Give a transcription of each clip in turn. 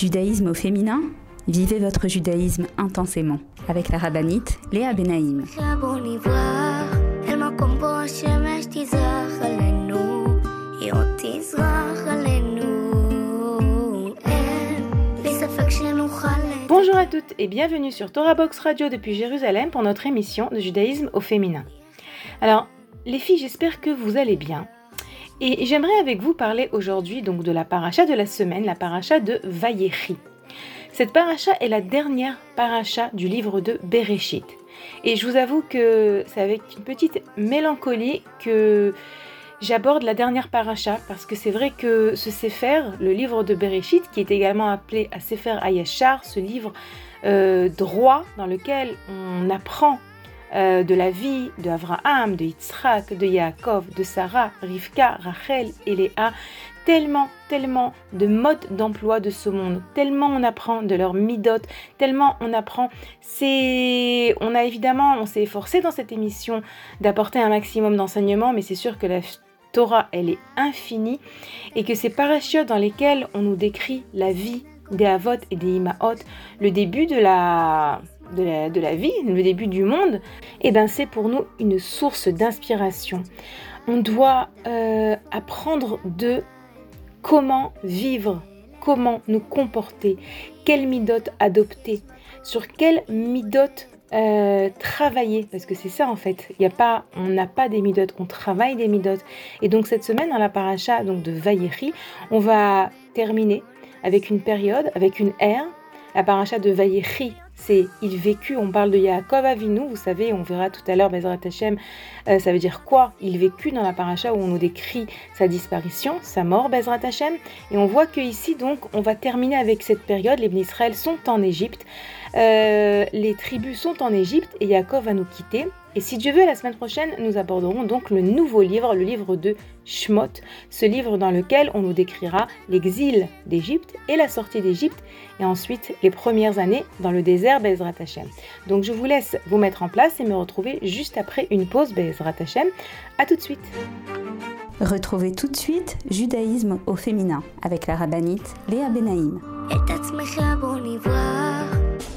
Judaïsme au féminin Vivez votre judaïsme intensément avec la rabbinite Léa Benaïm. Bonjour à toutes et bienvenue sur Torah Box Radio depuis Jérusalem pour notre émission de judaïsme au féminin. Alors, les filles, j'espère que vous allez bien. Et j'aimerais avec vous parler aujourd'hui donc de la paracha de la semaine, la paracha de Vayechi. Cette paracha est la dernière paracha du livre de Bereshit. Et je vous avoue que c'est avec une petite mélancolie que j'aborde la dernière paracha parce que c'est vrai que ce Sefer, le livre de Bereshit, qui est également appelé à Sefer Ayashar, ce livre euh, droit dans lequel on apprend euh, de la vie de Abraham, de Yitzhak, de Yaakov, de Sarah, Rivka, Rachel et Léa. Tellement, tellement de modes d'emploi de ce monde, tellement on apprend de leur midot, tellement on apprend. C'est, on a évidemment, on s'est efforcé dans cette émission d'apporter un maximum d'enseignements, mais c'est sûr que la Torah, elle est infinie et que ces parachutes dans lesquels on nous décrit la vie des Avot et des Imaot, le début de la de la, vie, le début du monde, et eh ben c'est pour nous une source d'inspiration. On doit euh, apprendre de comment vivre, comment nous comporter, quelle midot adopter, sur quelle midot euh, travailler, parce que c'est ça en fait. Il y a pas, on n'a pas des midotes, on travaille des midotes. Et donc cette semaine dans la paracha donc de Vayechi, on va terminer avec une période, avec une ère. La paracha de Vayechi c'est il vécut. On parle de Yaakov Avinu, vous savez, on verra tout à l'heure, Bezrat Hashem, euh, ça veut dire quoi? Il vécut dans la paracha où on nous décrit sa disparition, sa mort, Bezrat Hashem. Et on voit que ici, donc, on va terminer avec cette période. Les Israël sont en Égypte, euh, les tribus sont en Égypte et Yaakov va nous quitter. Et si Dieu veut, la semaine prochaine, nous aborderons donc le nouveau livre, le livre de Shmot, ce livre dans lequel on nous décrira l'exil d'Égypte et la sortie d'Égypte, et ensuite les premières années dans le désert Bezrat Hashem. Donc je vous laisse vous mettre en place et me retrouver juste après une pause Bezrat Hashem. A tout de suite Retrouvez tout de suite Judaïsme au féminin avec la rabbinite Léa Benaïm.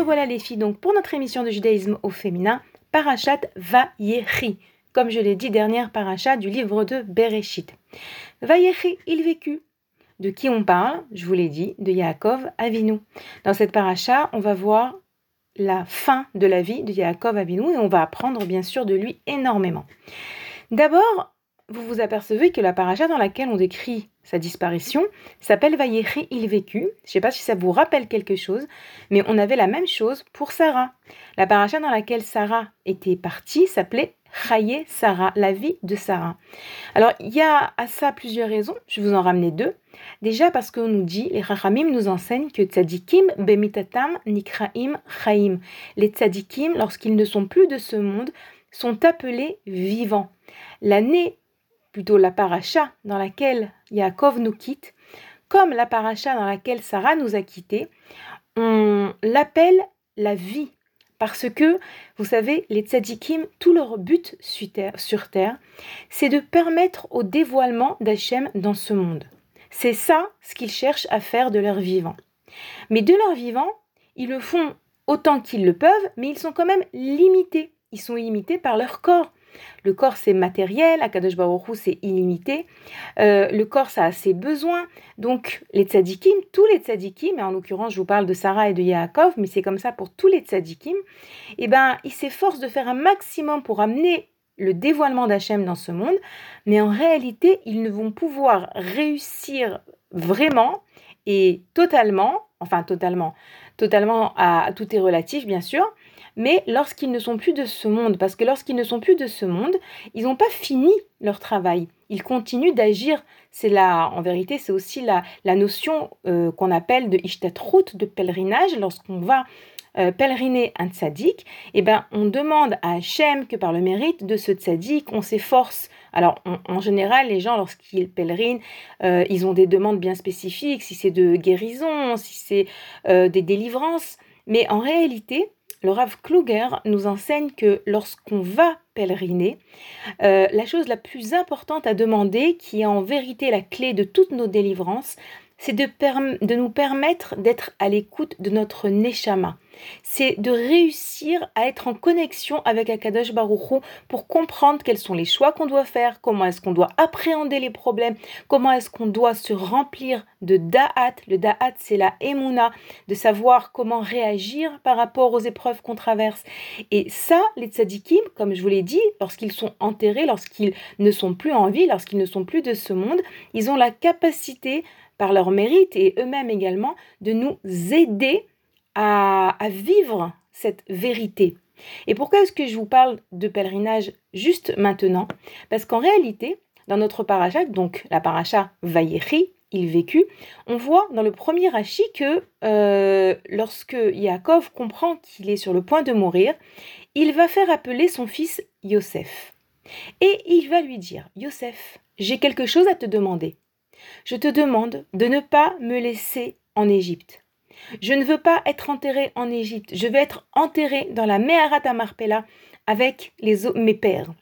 Revoilà les filles donc pour notre émission de judaïsme au féminin, Parachat Vayechi, comme je l'ai dit, dernière parachat du livre de Bereshit. Vayechi, il vécut. De qui on parle Je vous l'ai dit, de Yaakov Avinu. Dans cette paracha, on va voir la fin de la vie de Yaakov Avinu et on va apprendre bien sûr de lui énormément. D'abord, vous vous apercevez que la paracha dans laquelle on décrit sa disparition s'appelle Vayechi il vécu. Je ne sais pas si ça vous rappelle quelque chose, mais on avait la même chose pour Sarah. La paracha dans laquelle Sarah était partie s'appelait Chaye Sarah, la vie de Sarah. Alors, il y a à ça plusieurs raisons, je vous en ramener deux. Déjà parce qu'on nous dit, les Rachamim nous enseignent que tzadikim bemitatam nikraim chaim. Les tzadikim, lorsqu'ils ne sont plus de ce monde, sont appelés vivants. L'année plutôt la paracha dans laquelle Yaakov nous quitte, comme la paracha dans laquelle Sarah nous a quittés, on l'appelle la vie Parce que, vous savez, les tzadikim, tout leur but sur terre, c'est de permettre au dévoilement d'Hachem dans ce monde. C'est ça ce qu'ils cherchent à faire de leur vivant. Mais de leur vivant, ils le font autant qu'ils le peuvent, mais ils sont quand même limités. Ils sont limités par leur corps. Le corps, c'est matériel, Akadosh Baruch c'est illimité. Euh, le corps, ça a ses besoins. Donc, les tzadikim, tous les tzadikim, et en l'occurrence, je vous parle de Sarah et de Yaakov, mais c'est comme ça pour tous les tzadikim, eh ben, ils s'efforcent de faire un maximum pour amener le dévoilement d'Hachem dans ce monde, mais en réalité, ils ne vont pouvoir réussir vraiment et totalement, enfin totalement, totalement à tout est relatif bien sûr, mais lorsqu'ils ne sont plus de ce monde, parce que lorsqu'ils ne sont plus de ce monde, ils n'ont pas fini leur travail. Ils continuent d'agir. C'est là, en vérité, c'est aussi la, la notion euh, qu'on appelle de route de pèlerinage, lorsqu'on va euh, pèleriner un tzaddik, eh ben, on demande à Hachem que par le mérite de ce tzaddik, on s'efforce. Alors, en général, les gens, lorsqu'ils pèlerinent, euh, ils ont des demandes bien spécifiques, si c'est de guérison, si c'est des délivrances. Mais en réalité, le Rav Kluger nous enseigne que lorsqu'on va pèleriner, euh, la chose la plus importante à demander, qui est en vérité la clé de toutes nos délivrances, c'est de, de, nous permettre d'être à l'écoute de notre Neshama, c'est de réussir à être en connexion avec Akadosh Baruchou pour comprendre quels sont les choix qu'on doit faire, comment est-ce qu'on doit appréhender les problèmes, comment est-ce qu'on doit se remplir de da'at. Le da'at, c'est la emuna, de savoir comment réagir par rapport aux épreuves qu'on traverse. Et ça, les tzadikim, comme je vous l'ai dit, lorsqu'ils sont enterrés, lorsqu'ils ne sont plus en vie, lorsqu'ils ne sont plus de ce monde, ils ont la capacité par leur mérite et eux-mêmes également, de nous aider à, vivre cette vérité. Et pourquoi est-ce que je vous parle de pèlerinage juste maintenant? Parce qu'en réalité, dans notre paracha, donc la paracha Vayechi, il vécut, on voit dans le premier Rashi que euh, lorsque Yaakov comprend qu'il est sur le point de mourir, il va faire appeler son fils Yosef. Et il va lui dire, Yosef, j'ai quelque chose à te demander. Je te demande de ne pas me laisser en Égypte. Je ne veux pas être enterré en Égypte. Je veux être enterré dans la Meharat Amarpella avec mes pères.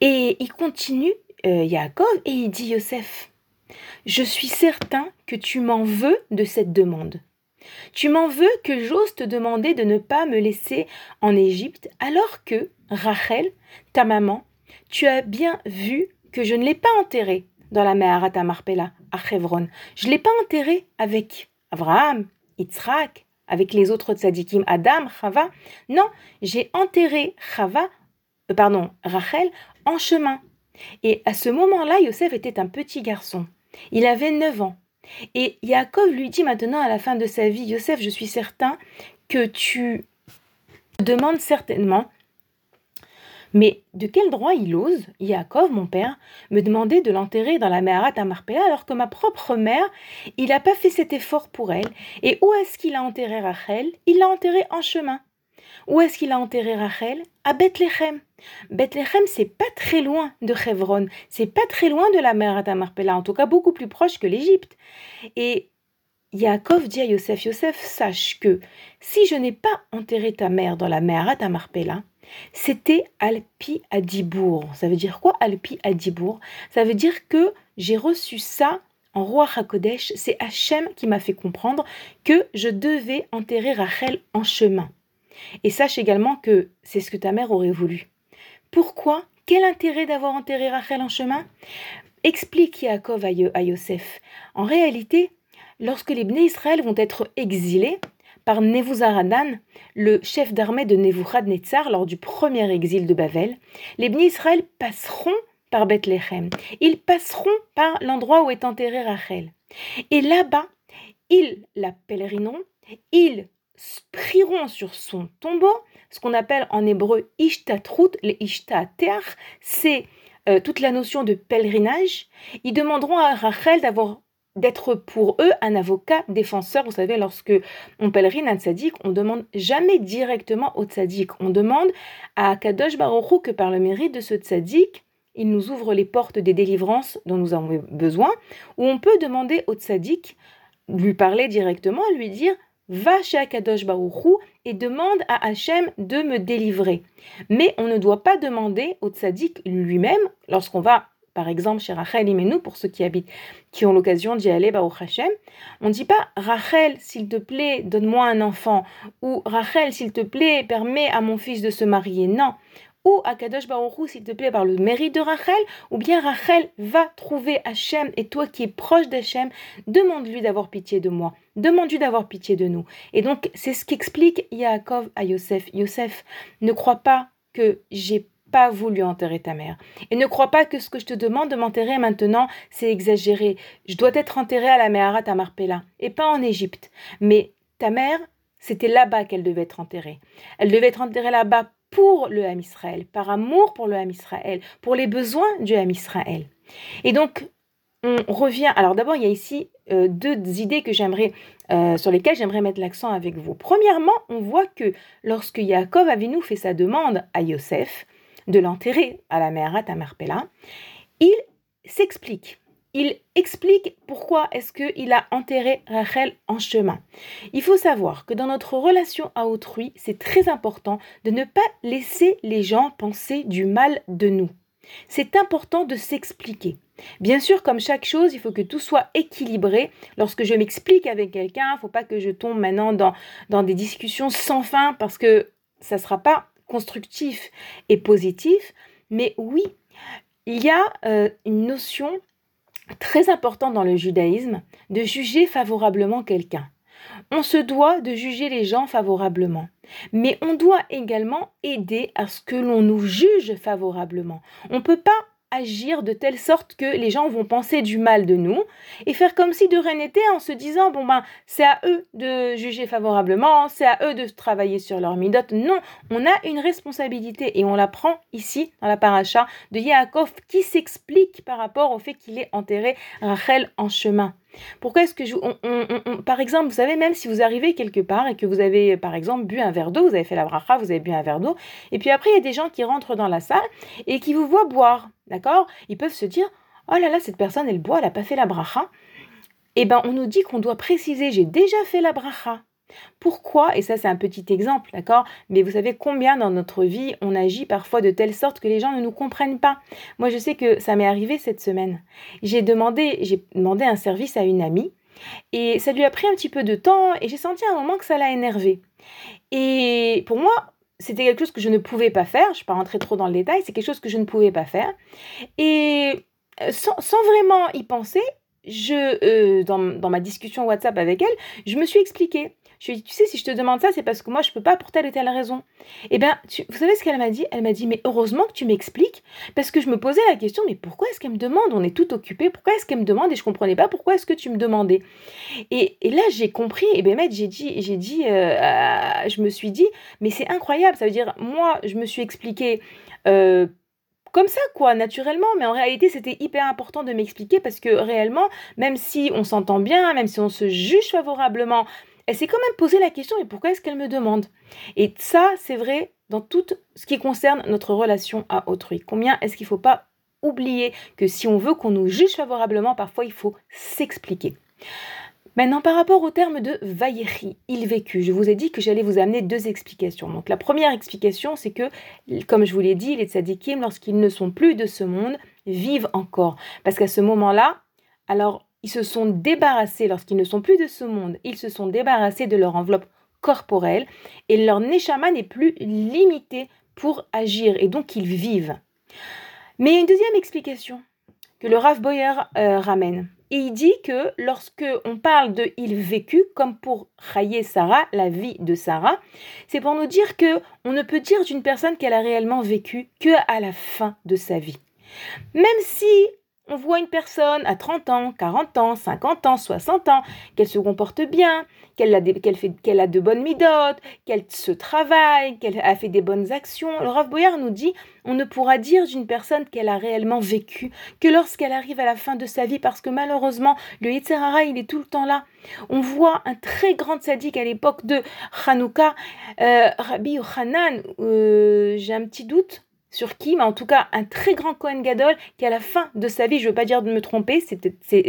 Et il continue, euh, Yaakov, et il dit Yosef, je suis certain que tu m'en veux de cette demande. Tu m'en veux que j'ose te demander de ne pas me laisser en Égypte, alors que, Rachel, ta maman, tu as bien vu que je ne l'ai pas enterré dans la Meharat Amarpella à Chevron. Je ne l'ai pas enterré avec Abraham, Yitzhak, avec les autres tzadikim, Adam, Chava. Non, j'ai enterré Chava, euh, pardon, Rachel, en chemin. Et à ce moment-là, Yosef était un petit garçon. Il avait 9 ans. Et Yaakov lui dit maintenant à la fin de sa vie, Yosef, je suis certain que tu demandes certainement mais de quel droit il ose, Yaakov, mon père, me demander de l'enterrer dans la Meharat à Marpella alors que ma propre mère, il n'a pas fait cet effort pour elle? Et où est-ce qu'il a enterré Rachel? Il l'a enterré en chemin. Où est-ce qu'il a enterré Rachel? À Bethléem. Bethléem, c'est pas très loin de Hebron, c'est pas très loin de la à Marpella, en tout cas beaucoup plus proche que l'Égypte. Et Yaakov dit à Yosef, Yosef, sache que si je n'ai pas enterré ta mère dans la à Marpella, c'était Alpi Adibour. Ça veut dire quoi Alpi Adibour Ça veut dire que j'ai reçu ça en roi Hakodesh. C'est Hachem qui m'a fait comprendre que je devais enterrer Rachel en chemin. Et sache également que c'est ce que ta mère aurait voulu. Pourquoi? Quel intérêt d'avoir enterré Rachel en chemin? Explique Yaakov à Yosef. En réalité, lorsque les Bnei Israël vont être exilés, par Nebuzaradan, le chef d'armée de Nebuchadnezzar lors du premier exil de Babel, les Bnei Israël passeront par Bethléem. Ils passeront par l'endroit où est enterré Rachel. Et là-bas, ils la pèlerineront, ils prieront sur son tombeau, ce qu'on appelle en hébreu Ishtatrut, les Ishtater, c'est euh, toute la notion de pèlerinage. Ils demanderont à Rachel d'avoir d'être pour eux un avocat défenseur. Vous savez, lorsque on pèlerine un tzaddik, on demande jamais directement au tzaddik. On demande à Kadosh Baruch que par le mérite de ce tzaddik, il nous ouvre les portes des délivrances dont nous avons besoin, ou on peut demander au tzaddik, lui parler directement, lui dire va chez Akadosh Baruchou et demande à Hachem de me délivrer. Mais on ne doit pas demander au tzaddik lui-même, lorsqu'on va par exemple chez Rachel Imenu, pour ceux qui habitent, qui ont l'occasion d'y aller, Baruch Hashem, on ne dit pas Rachel, s'il te plaît, donne-moi un enfant, ou Rachel, s'il te plaît, permets à mon fils de se marier. Non, ou Akadosh Baruchou, s'il te plaît, par le mérite de Rachel, ou bien Rachel va trouver Hachem, et toi qui es proche d'Hachem, demande-lui d'avoir pitié de moi, demande-lui d'avoir pitié de nous. Et donc, c'est ce qu'explique Yaakov à Yosef. Yosef, ne crois pas que j'ai pas voulu enterrer ta mère. Et ne crois pas que ce que je te demande de m'enterrer maintenant, c'est exagéré. Je dois être enterré à la Meharat à Marpella, et pas en Égypte. Mais ta mère, c'était là-bas qu'elle devait être enterrée. Elle devait être enterrée là-bas pour le Ham Israël, par amour pour le Ham Israël, pour les besoins du Ham Israël. Et donc, on revient. Alors d'abord, il y a ici euh, deux idées que j'aimerais, euh, sur lesquelles j'aimerais mettre l'accent avec vous. Premièrement, on voit que lorsque Yaakov Avinu fait sa demande à Yosef de l'enterrer à la Meharat à Marpella, il s'explique il explique pourquoi est-ce qu'il a enterré Rachel en chemin. Il faut savoir que dans notre relation à autrui, c'est très important de ne pas laisser les gens penser du mal de nous. C'est important de s'expliquer. Bien sûr, comme chaque chose, il faut que tout soit équilibré. Lorsque je m'explique avec quelqu'un, il ne faut pas que je tombe maintenant dans, dans des discussions sans fin parce que ça ne sera pas constructif et positif. Mais oui, il y a euh, une notion très important dans le judaïsme de juger favorablement quelqu'un. On se doit de juger les gens favorablement, mais on doit également aider à ce que l'on nous juge favorablement. On ne peut pas agir de telle sorte que les gens vont penser du mal de nous et faire comme si de rien n'était en se disant bon ben c'est à eux de juger favorablement, c'est à eux de travailler sur leur midote. Non, on a une responsabilité et on la prend ici dans la paracha de Yaakov qui s'explique par rapport au fait qu'il ait enterré Rachel en chemin. Pourquoi est-ce que je, par exemple, vous savez, même si vous arrivez quelque part et que vous avez, par exemple, bu un verre d'eau, vous avez fait la bracha, vous avez bu un verre d'eau, et puis après, il y a des gens qui rentrent dans la salle et qui vous voient boire, d'accord? Ils peuvent se dire, oh là là, cette personne, elle boit, elle n'a pas fait la bracha. Eh bien, on nous dit qu'on doit préciser, j'ai déjà fait la bracha. Pourquoi Et ça, c'est un petit exemple, d'accord Mais vous savez combien dans notre vie on agit parfois de telle sorte que les gens ne nous comprennent pas. Moi, je sais que ça m'est arrivé cette semaine. J'ai demandé, j'ai demandé un service à une amie et ça lui a pris un petit peu de temps et j'ai senti à un moment que ça l'a énervé. Et pour moi, c'était quelque chose que je ne pouvais pas faire. Je ne vais pas rentrer trop dans le détail. C'est quelque chose que je ne pouvais pas faire. Et euh, sans, vraiment y penser, je, euh, dans, dans, ma discussion WhatsApp avec elle, je me suis expliquée. Je lui ai dit, tu sais, si je te demande ça, c'est parce que moi, je ne peux pas pour telle ou telle raison. Eh bien, vous savez ce qu'elle m'a dit? Elle m'a dit, mais heureusement que tu m'expliques, parce que je me posais la question, mais pourquoi est-ce qu'elle me demande? On est tout occupé, pourquoi est-ce qu'elle me demande Et je ne comprenais pas pourquoi est-ce que tu me demandais? Et, là, j'ai compris, et bien, j'ai dit, j'ai dit euh, je me suis dit, mais c'est incroyable, ça veut dire, moi, je me suis expliqué. Euh, comme ça, quoi, naturellement. Mais en réalité, c'était hyper important de m'expliquer parce que réellement, même si on s'entend bien, même si on se juge favorablement, elle s'est quand même posé la question et pourquoi est-ce qu'elle me demande? Et ça, c'est vrai dans tout ce qui concerne notre relation à autrui. Combien est-ce qu'il ne faut pas oublier que si on veut qu'on nous juge favorablement, parfois il faut s'expliquer. Maintenant, par rapport au terme de Vayechi, il vécut, je vous ai dit que j'allais vous amener deux explications. Donc, la première explication, c'est que, comme je vous l'ai dit, les tzadikim, lorsqu'ils ne sont plus de ce monde, vivent encore. Parce qu'à ce moment-là, alors ils se sont débarrassés, lorsqu'ils ne sont plus de ce monde, ils se sont débarrassés de leur enveloppe corporelle et leur neshama n'est plus limité pour agir et donc ils vivent. Mais il y a une deuxième explication que le Rav Boyer euh, ramène. Il dit que lorsque on parle de il vécu, comme pour Chaye Sarah, la vie de Sarah, c'est pour nous dire que on ne peut dire d'une personne qu'elle a réellement vécu que à la fin de sa vie. Même si on voit une personne à 30 ans, 40 ans, 50 ans, 60 ans, qu'elle se comporte bien, qu'elle a, a, de bonnes midotes, qu'elle se travaille, qu'elle a fait des bonnes actions. Le Rav Boyard nous dit on ne pourra dire d'une personne qu'elle a réellement vécu que lorsqu'elle arrive à la fin de sa vie, parce que malheureusement, le Yitzhara, il est tout le temps là. On voit un très grand sadique à l'époque de Hanouka, euh, Rabbi Yochanan, euh, j'ai un petit doute, sur qui, mais en tout cas un très grand Cohen Gadol qui à la fin de sa vie, je ne veux pas dire de me tromper, c'est,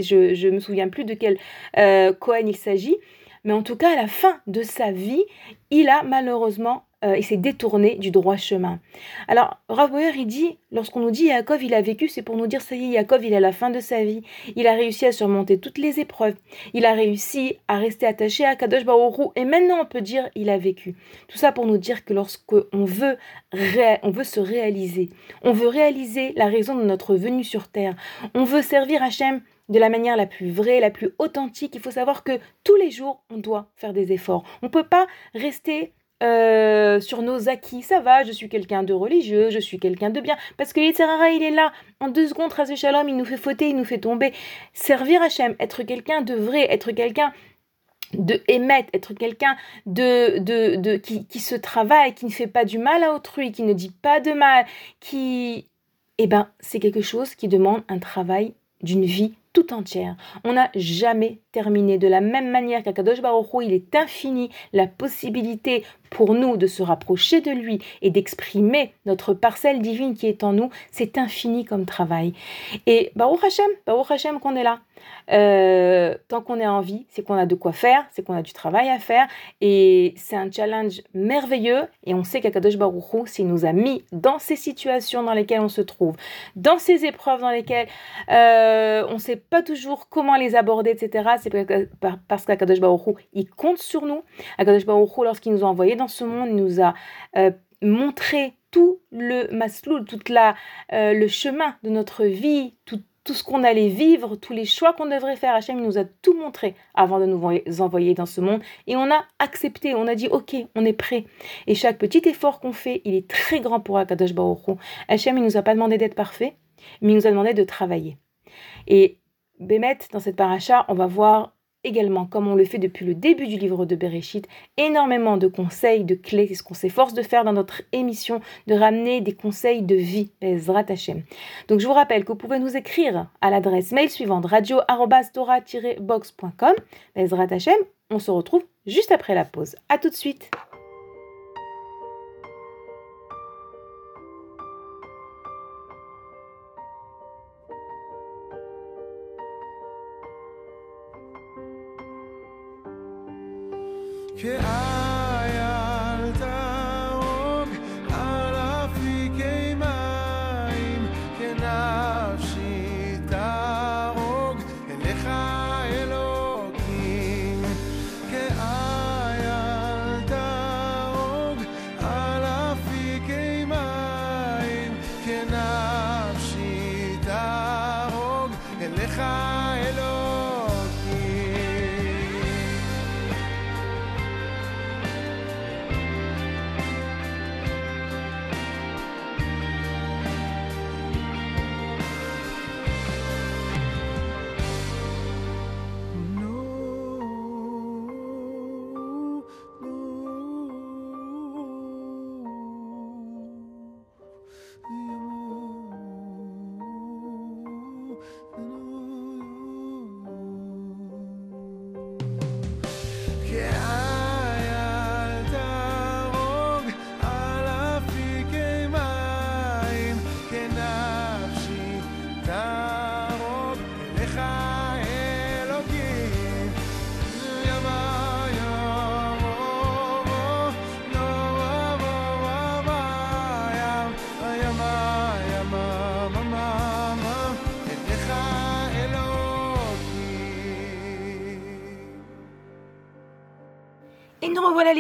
je ne me souviens plus de quel euh, Cohen il s'agit, mais en tout cas, à la fin de sa vie, il a malheureusement euh, il s'est détourné du droit chemin. Alors, Rav Boyer, il dit, lorsqu'on nous dit Yaakov, il a vécu, c'est pour nous dire, ça y est, Yaakov, il est à la fin de sa vie. Il a réussi à surmonter toutes les épreuves. Il a réussi à rester attaché à Kadosh Baoru. Et maintenant, on peut dire, il a vécu. Tout ça pour nous dire que lorsqu'on veut, on veut se réaliser, on veut réaliser la raison de notre venue sur terre, on veut servir Hachem de la manière la plus vraie, la plus authentique. Il faut savoir que tous les jours, on doit faire des efforts. On ne peut pas rester euh, sur nos acquis. Ça va, je suis quelqu'un de religieux, je suis quelqu'un de bien. Parce que l'Itzerara, il est là. En deux secondes, Razé Shalom, il nous fait fauter, il nous fait tomber. Servir Hachem, être quelqu'un de vrai, être quelqu'un de émettre, être quelqu'un de, de, de qui, qui, se travaille, qui ne fait pas du mal à autrui, qui ne dit pas de mal, qui... Eh ben, c'est quelque chose qui demande un travail d'une vie tout entière. On n'a jamais terminé. De la même manière qu'Akadosh Baruch Hu, il est infini la possibilité pour nous de se rapprocher de lui et d'exprimer notre parcelle divine qui est en nous, c'est infini comme travail. Et Baruch Hashem, Baruch Hashem qu'on est là. Euh, tant qu'on est en vie, c'est qu'on a de quoi faire, c'est qu'on a du travail à faire et c'est un challenge merveilleux et on sait qu'Akadosh Baruch Hu, s'il nous a mis dans ces situations dans lesquelles on se trouve, dans ces épreuves dans lesquelles euh, on ne sait pas toujours comment les aborder, etc., c'est parce qu'Akadosh Baruch il compte sur nous. Akadosh Baruch lorsqu'il nous a envoyés dans ce monde, il nous a euh, montré tout le masloul, tout la, euh, le chemin de notre vie, tout, tout ce qu'on allait vivre, tous les choix qu'on devrait faire. Hachem nous a tout montré avant de nous envoyer dans ce monde. Et on a accepté, on a dit ok, on est prêt. Et chaque petit effort qu'on fait, il est très grand pour Akadosh Baruch Hu. Hachem, il nous a pas demandé d'être parfait, mais il nous a demandé de travailler. Et Bémet, dans cette paracha, on va voir également, comme on le fait depuis le début du livre de Bereshit, énormément de conseils, de clés. C'est ce qu'on s'efforce de faire dans notre émission, de ramener des conseils de vie, Ezrat Hashem. Donc je vous rappelle que vous pouvez nous écrire à l'adresse mail suivante radio-tora-box.com. Ezrat Hashem, on se retrouve juste après la pause. A tout de suite.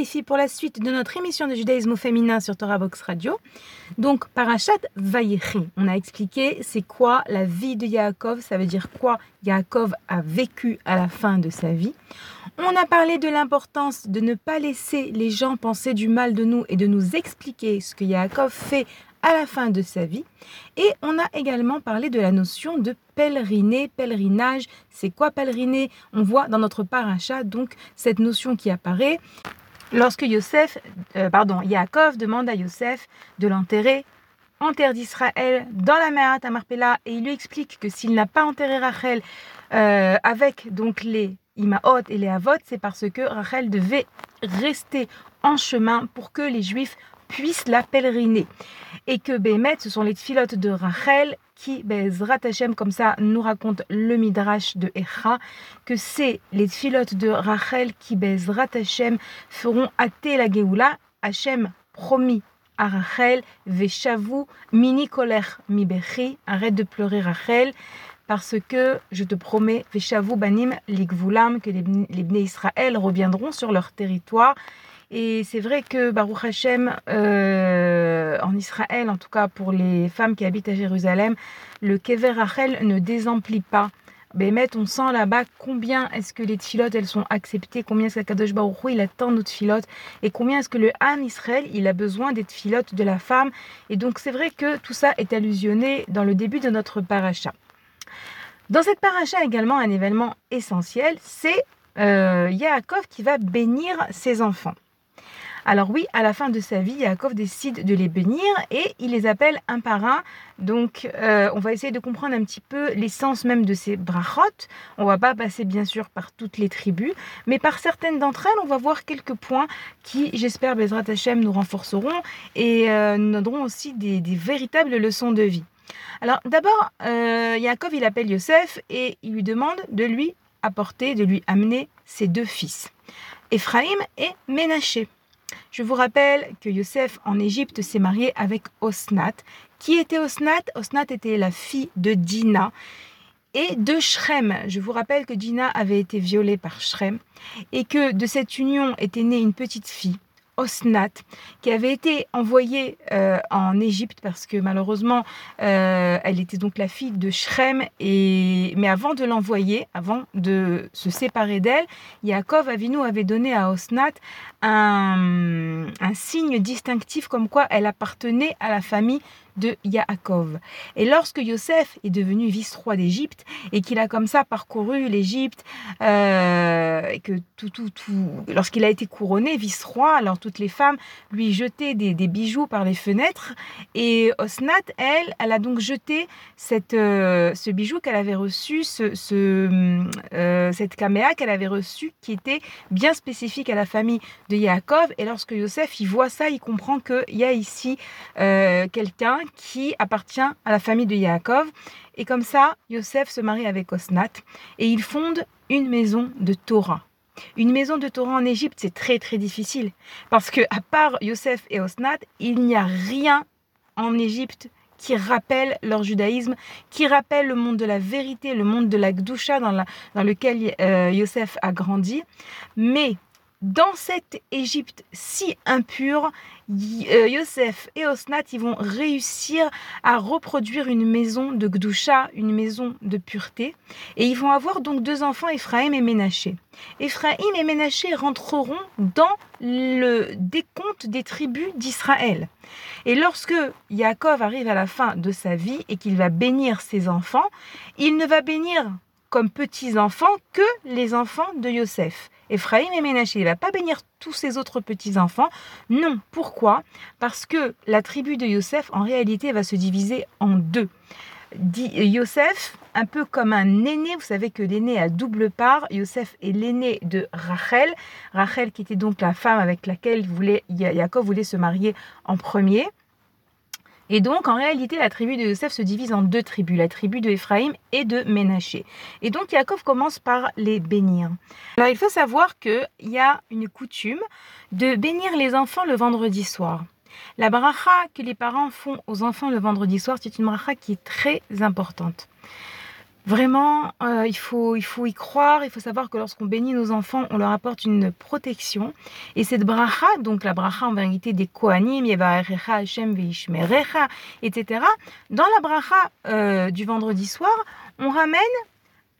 Filles pour la suite de notre émission de judaïsme au féminin sur Torah Box Radio. Donc, Parashat Vayechi, on a expliqué c'est quoi la vie de Yaakov, ça veut dire quoi Yaakov a vécu à la fin de sa vie. On a parlé de l'importance de ne pas laisser les gens penser du mal de nous et de nous expliquer ce que Yaakov fait à la fin de sa vie. Et on a également parlé de la notion de pèleriner, pèlerinage. C'est quoi pèleriner? On voit dans notre paracha donc cette notion qui apparaît lorsque euh, Yaakov demande à Yosef de l'enterrer en terre d'Israël dans la mer Tamarpela et il lui explique que s'il n'a pas enterré Rachel euh, avec donc les Imaot et les Avot, c'est parce que Rachel devait rester en chemin pour que les Juifs puissent la pèleriner. Et que Bémet, ce sont les filotes de Rachel qui, Bezrat Hashem, comme ça nous raconte le Midrash de Echa, que c'est les filotes de Rachel qui, Bezrat Hashem, feront hâter la Géoula. Hashem promis à Rachel, Veshavu, mini colère mi bechi, arrête de pleurer Rachel, parce que je te promets, Veshavu banim ligvulam, que les, les Bnei Israël reviendront sur leur territoire. Et c'est vrai que Baruch Hashem, euh, en Israël, en tout cas pour les femmes qui habitent à Jérusalem, le Kever Rachel ne désemplit pas. Bémet, on sent là-bas combien est-ce que les tfilotes, elles sont acceptées, combien est-ce que Kadosh Baruch Hu, il attend nos tfilotes, et combien est-ce que le Han Israël, il a besoin des tfilotes de la femme. Et donc c'est vrai que tout ça est allusionné dans le début de notre paracha. Dans cette paracha également, un événement essentiel, c'est euh, Yaakov qui va bénir ses enfants. Alors oui, à la fin de sa vie, Yaakov décide de les bénir et il les appelle un par un. Donc euh, on va essayer de comprendre un petit peu l'essence même de ces brachot. On va pas passer bien sûr par toutes les tribus, mais par certaines d'entre elles, on va voir quelques points qui, j'espère, Bezrat Hashem nous renforceront et euh, nous donneront aussi des, véritables leçons de vie. Alors d'abord, euh, Yaakov, il appelle Yosef et il lui demande de lui apporter, de lui amener ses deux fils, Ephraim et Ménaché. Je vous rappelle que Yosef en Égypte s'est marié avec Osnat. Qui était Osnat? Osnat était la fille de Dina et de Shrem. Je vous rappelle que Dina avait été violée par Shrem et que de cette union était née une petite fille. Osnat, qui avait été envoyée euh, en Égypte parce que malheureusement, euh, elle était donc la fille de Shrem. Et... Mais avant de l'envoyer, avant de se séparer d'elle, Yaakov Avinu avait donné à Osnat un, un signe distinctif comme quoi elle appartenait à la famille de Yaakov. Et lorsque Yosef est devenu vice-roi d'Égypte et qu'il a comme ça parcouru l'Égypte, euh, et que tout, tout, tout, lorsqu'il a été couronné vice-roi, alors toutes les femmes lui jetaient des, des, bijoux par les fenêtres. Et Osnat, elle, elle a donc jeté cette, euh, ce bijou qu'elle avait reçu, ce, ce euh, cette caméa qu'elle avait reçue, qui était bien spécifique à la famille de Yaakov. Et lorsque Yosef il voit ça, il comprend qu'il y a ici quelqu'un qui appartient à la famille de Yaakov. Et comme ça, Yosef se marie avec Osnat et ils fondent une maison de Torah. Une maison de Torah en Égypte, c'est très très difficile parce que à part Yosef et Osnat, il n'y a rien en Égypte qui rappelle leur judaïsme, qui rappelle le monde de la vérité, le monde de la la, dans lequel euh, Yosef a grandi. Mais dans cette Égypte si impure, euh, Yosef et Osnat vont réussir à reproduire une maison de Gdusha, une maison de pureté. Et ils vont avoir donc deux enfants, Ephraim et Ménaché. Ephraim et Ménaché rentreront dans le décompte des tribus d'Israël. Et lorsque Yaakov arrive à la fin de sa vie et qu'il va bénir ses enfants, il ne va bénir comme petits-enfants que les enfants de Yosef. Ephraim et Ménaché. Il va pas bénir tous ses autres petits-enfants. Non. Pourquoi? Parce que la tribu de Yosef, en réalité, va se diviser en deux. Yosef, un peu comme un aîné, vous savez que l'aîné a double part. Yosef est l'aîné de Rachel. Rachel qui était donc la femme avec laquelle voulait, Jacob voulait se marier en premier. Et donc, en réalité, la tribu de Yosef se divise en deux tribus, la tribu de Ephraim et de Ménaché. Et donc, Yaakov commence par les bénir. Alors, il faut savoir qu'il y a une coutume de bénir les enfants le vendredi soir. La bracha que les parents font aux enfants le vendredi soir, c'est une bracha qui est très importante. Vraiment, euh, il, faut, il faut y croire, il faut savoir que lorsqu'on bénit nos enfants, on leur apporte une protection. Et cette bracha, donc la bracha en vérité des Kohanim, Yevarecha Hashem Veishmerecha, etc. Dans la bracha euh, du vendredi soir, on ramène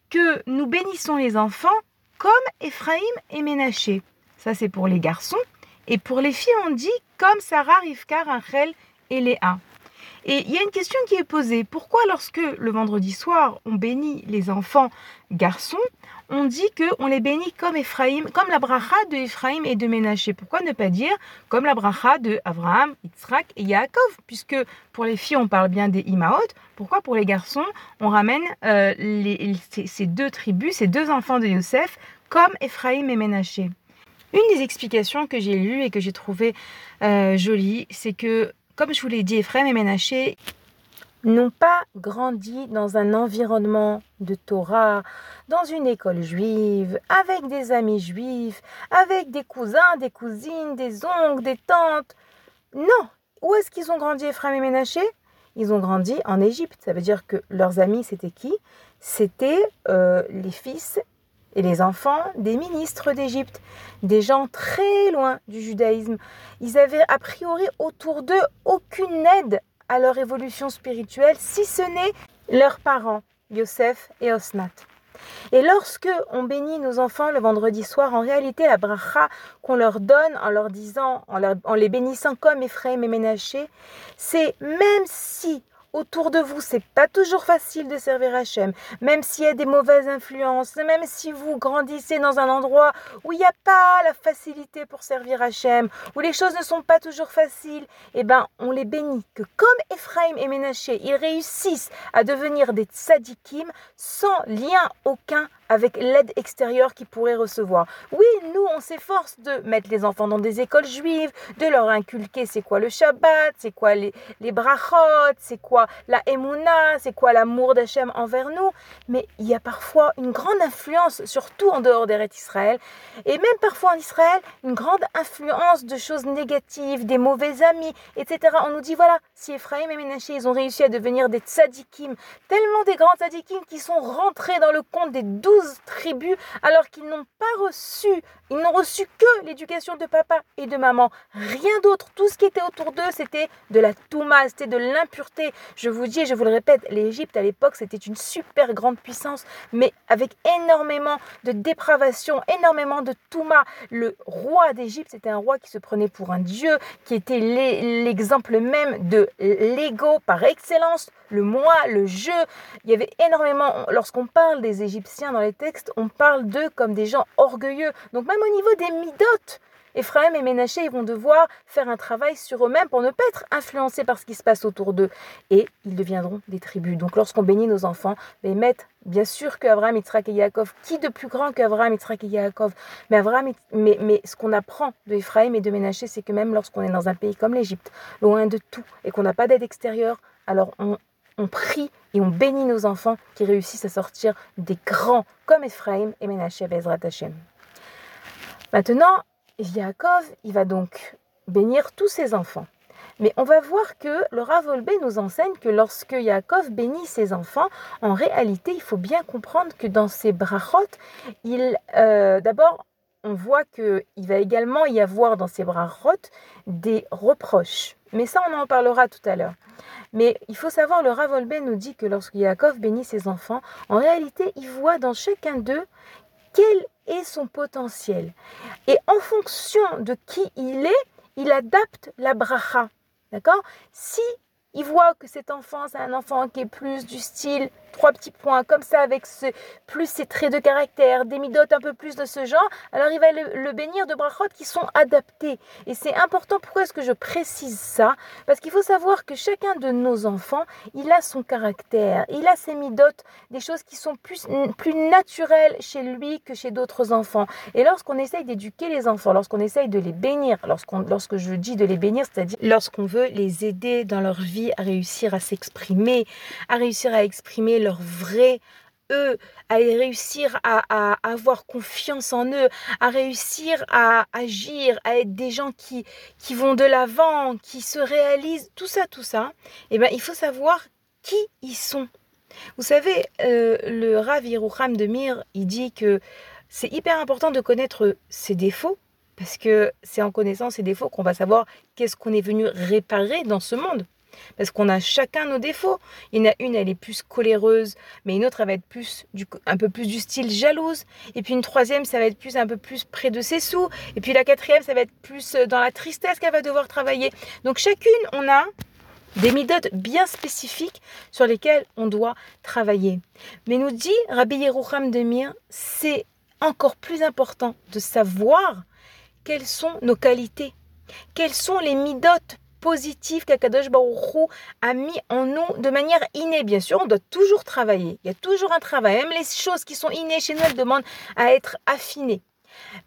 que nous bénissons les enfants comme Ephraim et Ménaché. Ça, c'est pour les garçons. Et pour les filles, on dit comme Sarah, Rivka, Rachel et Léa. Et il y a une question qui est posée. Pourquoi lorsque le vendredi soir, on bénit les enfants garçons, on dit qu'on les bénit comme Ephraim, comme la bracha de Ephraim et de Ménaché Pourquoi ne pas dire comme la bracha de Abraham, Yitzhak et Yaakov? Puisque pour les filles, on parle bien des Imaot. Pourquoi pour les garçons, on ramène euh, ces, deux tribus, ces deux enfants de Yosef, comme Ephraim et Ménaché Une des explications que j'ai lues et que j'ai trouvé euh, jolie, c'est que, comme je vous l'ai dit, Ephraim et Ménaché n'ont pas grandi dans un environnement de Torah, dans une école juive, avec des amis juifs, avec des cousins, des cousines, des oncles, des tantes. Non. Où est-ce qu'ils ont grandi, Ephraim et Ménaché? Ils ont grandi en Égypte. Ça veut dire que leurs amis, c'était qui? C'était euh, les fils et les enfants des ministres d'Égypte, des gens très loin du judaïsme. Ils avaient a priori autour d'eux aucune aide à leur évolution spirituelle, si ce n'est leurs parents, Yosef et Osnat. Et lorsque on bénit nos enfants le vendredi soir, en réalité, la bracha qu'on leur donne en leur disant, en, les bénissant comme Ephraim et Ménaché, c'est même si autour de vous, c'est pas toujours facile de servir Hachem, même s'il y a des mauvaises influences, même si vous grandissez dans un endroit où il n'y a pas la facilité pour servir Hachem, où les choses ne sont pas toujours faciles, eh ben, on les bénit. Que comme Ephraim et Ménaché, ils réussissent à devenir des tzadikim sans lien aucun avec l'aide extérieure qu'ils pourraient recevoir. Oui, nous, on s'efforce de mettre les enfants dans des écoles juives, de leur inculquer c'est quoi le Shabbat, c'est quoi les, brachot, c'est quoi la Emouna, c'est quoi l'amour d'Hachem envers nous. Mais il y a parfois une grande influence, surtout en dehors des Israël, et même parfois en Israël, une grande influence de choses négatives, des mauvais amis, etc. On nous dit, voilà, si Ephraim et Ménaché, ils ont réussi à devenir des tzadikim, tellement des grands tzadikim qui sont rentrés dans le compte des douze tribus alors qu'ils n'ont pas reçu, ils n'ont reçu que l'éducation de papa et de maman. Rien d'autre. Tout ce qui était autour d'eux, c'était de la touma, c'était de l'impureté. Je vous dis et je vous le répète, l'Égypte à l'époque, c'était une super grande puissance, mais avec énormément de dépravation, énormément de touma. Le roi d'Égypte, c'était un roi qui se prenait pour un dieu, qui était l'exemple même de l'ego par excellence, le moi, le je. Il y avait énormément, lorsqu'on parle des Égyptiens dans les on parle d'eux comme des gens orgueilleux. Donc même au niveau des midotes, Ephraim et Ménaché, ils vont devoir faire un travail sur eux-mêmes pour ne pas être influencés par ce qui se passe autour d'eux. Et ils deviendront des tribus. Donc lorsqu'on bénit nos enfants, les mettre, bien sûr qu'Abraham, Yitzhak et Yaakov, qui de plus grand qu'Abraham, Yitzhak et Yaakov mais, Abraham, mais, mais ce qu'on apprend de et de Ménaché, c'est que même lorsqu'on est dans un pays comme l'Égypte, loin de tout, et qu'on n'a pas d'aide extérieure, alors on, on prie et on bénit nos enfants qui réussissent à sortir des grands comme Ephraim et Menachem Ezrat Hashem. Maintenant, Yaakov, il va donc bénir tous ses enfants. Mais on va voir que le Rav nous enseigne que lorsque Yaakov bénit ses enfants, en réalité, il faut bien comprendre que dans ses brachot, il, euh, d'abord, on voit qu'il va également y avoir dans ses brachot des reproches. Mais ça, on en parlera tout à l'heure. Mais il faut savoir, le Rav nous dit que lorsque Yaakov bénit ses enfants, en réalité, il voit dans chacun d'eux quel est son potentiel. Et en fonction de qui il est, il adapte la bracha. D'accord? Si il voit que cet enfant, c'est un enfant qui est plus du style trois petits points comme ça avec ce, plus ses traits de caractère, des midotes un peu plus de ce genre, alors il va le, bénir de brachot qui sont adaptés. Et c'est important, pourquoi est-ce que je précise ça? Parce qu'il faut savoir que chacun de nos enfants, il a son caractère, il a ses midotes, des choses qui sont plus, plus naturelles chez lui que chez d'autres enfants. Et lorsqu'on essaye d'éduquer les enfants, lorsqu'on essaye de les bénir, lorsqu'on, lorsque je dis de les bénir, c'est-à-dire lorsqu'on veut les aider dans leur vie à réussir à s'exprimer, à réussir à exprimer leur vrai eux, à réussir à, avoir confiance en eux, à réussir à agir, à être des gens qui, qui vont de l'avant, qui se réalisent, tout ça, tout ça, eh ben, il faut savoir qui ils sont. Vous savez, euh, le Rav Yerucham de Mir, il dit que c'est hyper important de connaître ses défauts, parce que c'est en connaissant ses défauts qu'on va savoir qu'est-ce qu'on est venu réparer dans ce monde. Parce qu'on a chacun nos défauts. Il y en a une, elle est plus coléreuse, mais une autre, elle va être plus du, un peu plus du style jalouse. Et puis une troisième, ça va être plus un peu plus près de ses sous. Et puis la quatrième, ça va être plus euh, dans la tristesse qu'elle va devoir travailler. Donc chacune, on a des midotes bien spécifiques sur lesquelles on doit travailler. Mais nous dit Rabbi Yerucham Demir, c'est encore plus important de savoir quelles sont nos qualités, quelles sont les midotes positif qu'Akadosh Baruchou a mis en nous de manière innée. Bien sûr, on doit toujours travailler. Il y a toujours un travail. Même les choses qui sont innées chez nous, elles demandent à être affinées.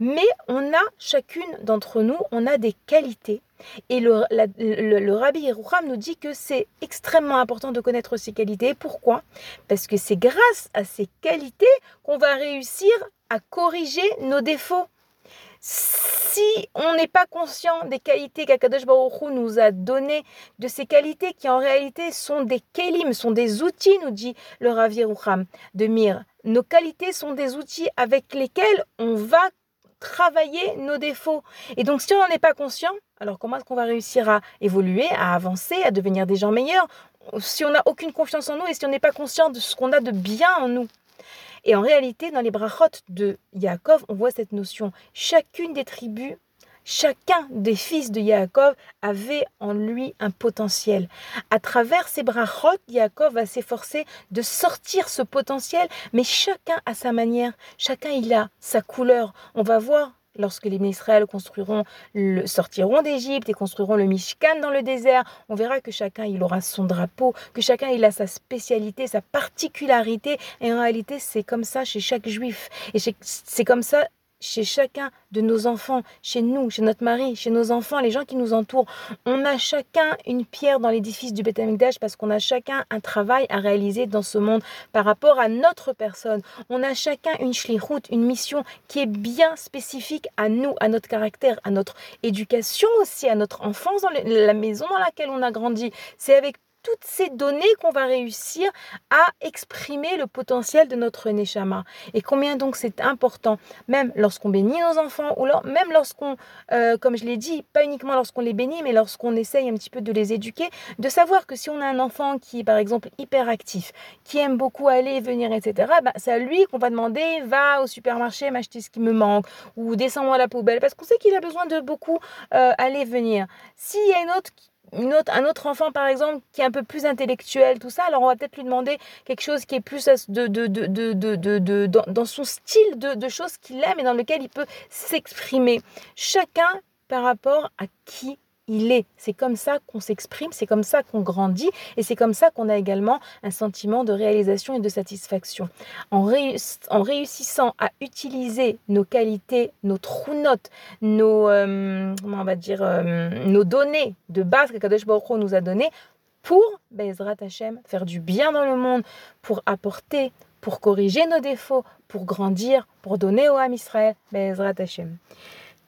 Mais on a, chacune d'entre nous, on a des qualités. Et le, Rabbi Yerucham nous dit que c'est extrêmement important de connaître ces qualités. Pourquoi? Parce que c'est grâce à ces qualités qu'on va réussir à corriger nos défauts si on n'est pas conscient des qualités qu'Akadosh Baruch nous a données, de ces qualités qui en réalité sont des kelim, sont des outils, nous dit le Rav Yerucham de Mir. Nos qualités sont des outils avec lesquels on va travailler nos défauts. Et donc si on n'en est pas conscient, alors comment est-ce qu'on va réussir à évoluer, à avancer, à devenir des gens meilleurs si on n'a aucune confiance en nous et si on n'est pas conscient de ce qu'on a de bien en nous? Et en réalité, dans les brachot de Yaakov, on voit cette notion. Chacune des tribus, chacun des fils de Yaakov avait en lui un potentiel. À travers ces brachot, Yaakov va s'efforcer de sortir ce potentiel, mais chacun à sa manière, chacun il a sa couleur. On va voir lorsque les Israël construiront le, sortiront d'Égypte et construiront le Mishkan dans le désert, on verra que chacun il aura son drapeau, que chacun il a sa spécialité, sa particularité. Et en réalité, c'est comme ça chez chaque juif. Et c'est comme ça chez chacun de nos enfants, chez nous, chez notre mari, chez nos enfants, les gens qui nous entourent. On a chacun une pierre dans l'édifice du Beth parce qu'on a chacun un travail à réaliser dans ce monde par rapport à notre personne. On a chacun une route, une mission qui est bien spécifique à nous, à notre caractère, à notre éducation aussi, à notre enfance dans la maison dans laquelle on a grandi. C'est avec toutes ces données qu'on va réussir à exprimer le potentiel de notre Neshama. Et combien donc c'est important, même lorsqu'on bénit nos enfants, ou même lorsqu'on, euh, comme je l'ai dit, pas uniquement lorsqu'on les bénit, mais lorsqu'on essaye un petit peu de les éduquer, de savoir que si on a un enfant qui est par exemple hyper actif, qui aime beaucoup aller et venir, etc., bah, c'est à lui qu'on va demander, va au supermarché m'acheter ce qui me manque, ou descends-moi la poubelle, parce qu'on sait qu'il a besoin de beaucoup euh, aller venir. S'il y a une autre un autre enfant, par exemple, qui est un peu plus intellectuel, tout ça, alors on va peut-être lui demander quelque chose qui est plus de, de, de, dans, dans son style de, choses qu'il aime et dans lequel il peut s'exprimer. Chacun par rapport à qui il est. C'est comme ça qu'on s'exprime, c'est comme ça qu'on grandit et c'est comme ça qu'on a également un sentiment de réalisation et de satisfaction. En, réussissant à utiliser nos qualités, nos trous notes, nos, euh, on va dire, euh, nos données de base que Kadesh Baruch nous a données pour, Bezrat Hashem, faire du bien dans le monde, pour apporter, pour corriger nos défauts, pour grandir, pour donner au Ham Israël, Bezrat Hashem.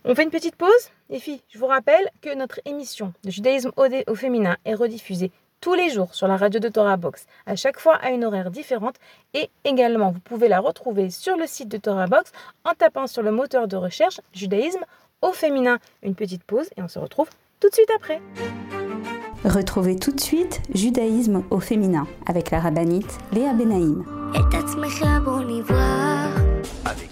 On fait une petite pause Les filles, je vous rappelle que notre émission de judaïsme au, féminin est rediffusée tous les jours sur la radio de Torah Box, à chaque fois à une horaire différente. Et également, vous pouvez la retrouver sur le site de Torah Box en tapant sur le moteur de recherche judaïsme au féminin. Une petite pause et on se retrouve tout de suite après. Retrouvez tout de suite Judaïsme au féminin avec la rabbinite Léa Benaïm.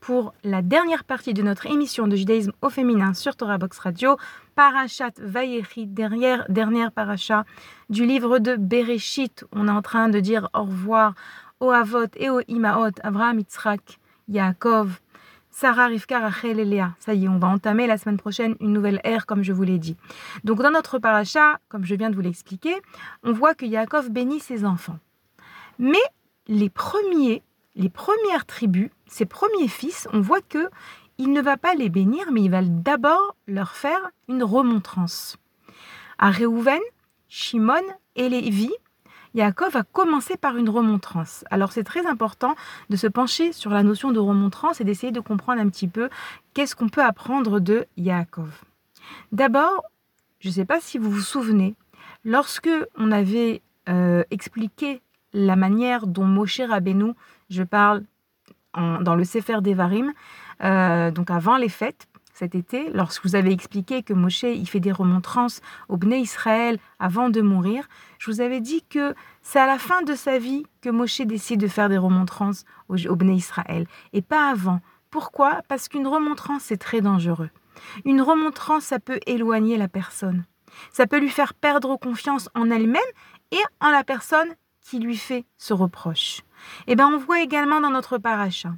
Pour la dernière partie de notre émission de judaïsme au féminin sur Torah Box Radio, Parashat Vayechi, dernière, dernière paracha du livre de Bereshit. On est en train de dire au revoir aux Avot et aux Imaot, Avraham, Yitzhak, Yaakov. Sarah, Rivka, Rachel et Léa. Ça y est, on va entamer la semaine prochaine une nouvelle ère, comme je vous l'ai dit. Donc dans notre paracha, comme je viens de vous l'expliquer, on voit que Yaakov bénit ses enfants. Mais les premiers, les premières tribus, ses premiers fils, on voit que il ne va pas les bénir, mais il va d'abord leur faire une remontrance. À Réhouven, Shimon et Lévi, Yaakov va commencer par une remontrance. Alors c'est très important de se pencher sur la notion de remontrance et d'essayer de comprendre un petit peu qu'est-ce qu'on peut apprendre de Yaakov. D'abord, je ne sais pas si vous vous souvenez, lorsque on avait euh, expliqué la manière dont Moshe Rabbeinu, je parle dans le Sefer Devarim, euh, donc avant les fêtes, cet été, lorsque vous avez expliqué que Moshe il fait des remontrances au Bnei Israël avant de mourir, je vous avais dit que c'est à la fin de sa vie que Moshe décide de faire des remontrances au, au Israël et pas avant. Pourquoi? Parce qu'une remontrance c'est très dangereux. Une remontrance ça peut éloigner la personne. Ça peut lui faire perdre confiance en elle-même et en la personne qui lui fait ce reproche. Eh bien on voit également dans notre paracha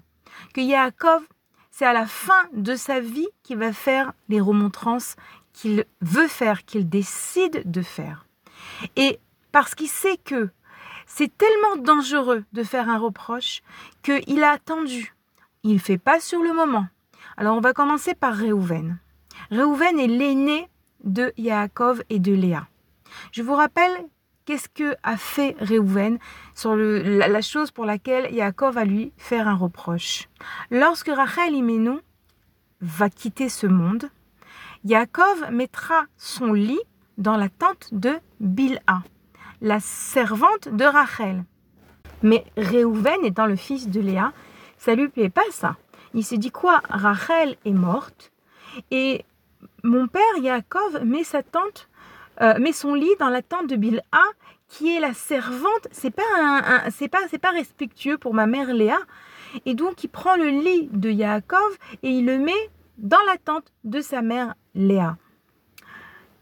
que Yaakov c'est à la fin de sa vie qu'il va faire les remontrances qu'il veut faire, qu'il décide de faire. Et parce qu'il sait que c'est tellement dangereux de faire un reproche qu'il a attendu. Il ne fait pas sur le moment. Alors on va commencer par Réhouven. Réhouven est l'aîné de Yaakov et de Léa. Je vous rappelle qu'est-ce que a fait Réhouven sur la, chose pour laquelle Yaakov va lui faire un reproche? Lorsque Rachel Imenu va quitter ce monde, Yaakov mettra son lit dans la tente de Bilha, la servante de Rachel. Mais Réhouven étant le fils de Léa, ça lui plaît pas ça. Il se dit quoi? Rachel est morte et mon père Yaakov met sa tente euh, met son lit dans la tente de Bilha, qui est la servante. C'est pas un, c'est pas c'est pas respectueux pour ma mère Léa. Et donc il prend le lit de Yaakov et il le met dans la tente de sa mère Léa.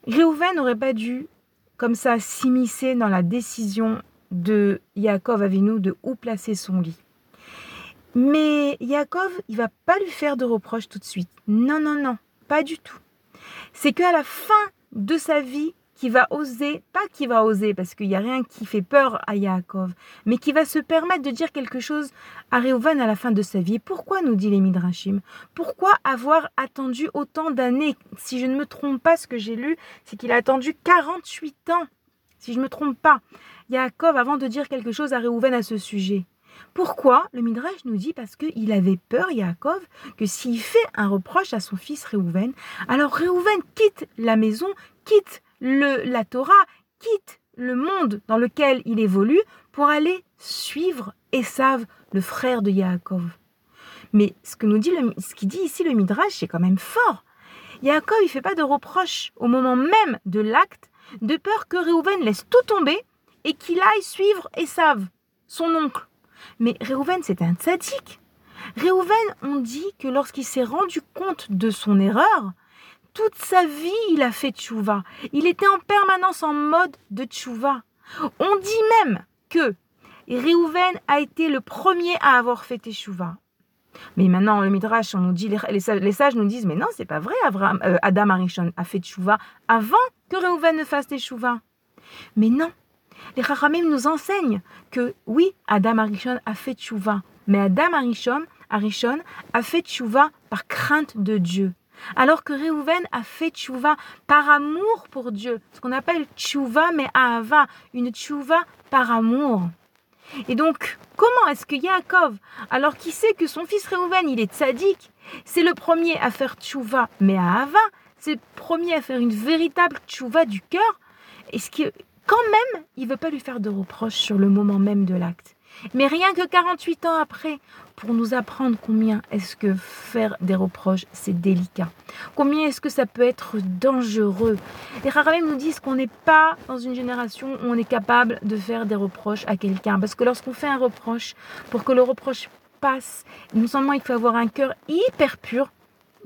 Réhouven n'aurait pas dû comme ça s'immiscer dans la décision de Yaakov Avinu de où placer son lit. Mais Yaakov, il va pas lui faire de reproches tout de suite. Non, non, non, pas du tout. C'est qu'à la fin de sa vie, qui va oser, pas qui va oser, parce qu'il n'y a rien qui fait peur à Yaakov, mais qui va se permettre de dire quelque chose à Réhouven à la fin de sa vie. pourquoi, nous dit les Midrashim Pourquoi avoir attendu autant d'années? Si je ne me trompe pas, ce que j'ai lu, c'est qu'il a attendu 48 ans, si je ne me trompe pas, Yaakov, avant de dire quelque chose à Réhouven à ce sujet. Pourquoi? Le Midrash nous dit parce qu'il avait peur, Yaakov, que s'il fait un reproche à son fils Réhouven, alors Réhouven quitte la maison, quitte le, la Torah quitte le monde dans lequel il évolue pour aller suivre Esav, le frère de Yaakov. Mais ce que nous dit ce qui dit ici le Midrash, c'est quand même fort. Yaakov, il fait pas de reproche au moment même de l'acte, de peur que Réhouven laisse tout tomber et qu'il aille suivre Esav, son oncle. Mais Réhouven, c'est un tzaddik. Réhouven, on dit que lorsqu'il s'est rendu compte de son erreur, toute sa vie, il a fait tchouva. Il était en permanence en mode de tchouva. On dit même que Réhouven a été le premier à avoir fait tchouva. Mais maintenant, le Midrash, on nous dit, les, sages nous disent, mais non, c'est pas vrai, euh, Adam Arishon a fait tchouva avant que Réhouven ne fasse tchouva. Mais non, les Chachamim nous enseignent que oui, Adam Arishon a fait tchouva, mais Adam Arishon, Arishon a fait tchouva par crainte de Dieu. Alors que Réhouven a fait tchouva par amour pour Dieu, ce qu'on appelle tchouva mais ahava, une tchouva par amour. Et donc, comment est-ce que Yaakov, alors qu'il sait que son fils Réhouven, il est tzaddik, c'est le premier à faire tchouva mais ahava, c'est le premier à faire une véritable tchouva du cœur, est-ce que quand même, il veut pas lui faire de reproches sur le moment même de l'acte? Mais rien que 48 ans après, pour nous apprendre combien est-ce que faire des reproches, c'est délicat. Combien est-ce que ça peut être dangereux. Les Haramim nous disent qu'on n'est pas dans une génération où on est capable de faire des reproches à quelqu'un. Parce que lorsqu'on fait un reproche, pour que le reproche passe, non seulement il faut avoir un cœur hyper pur,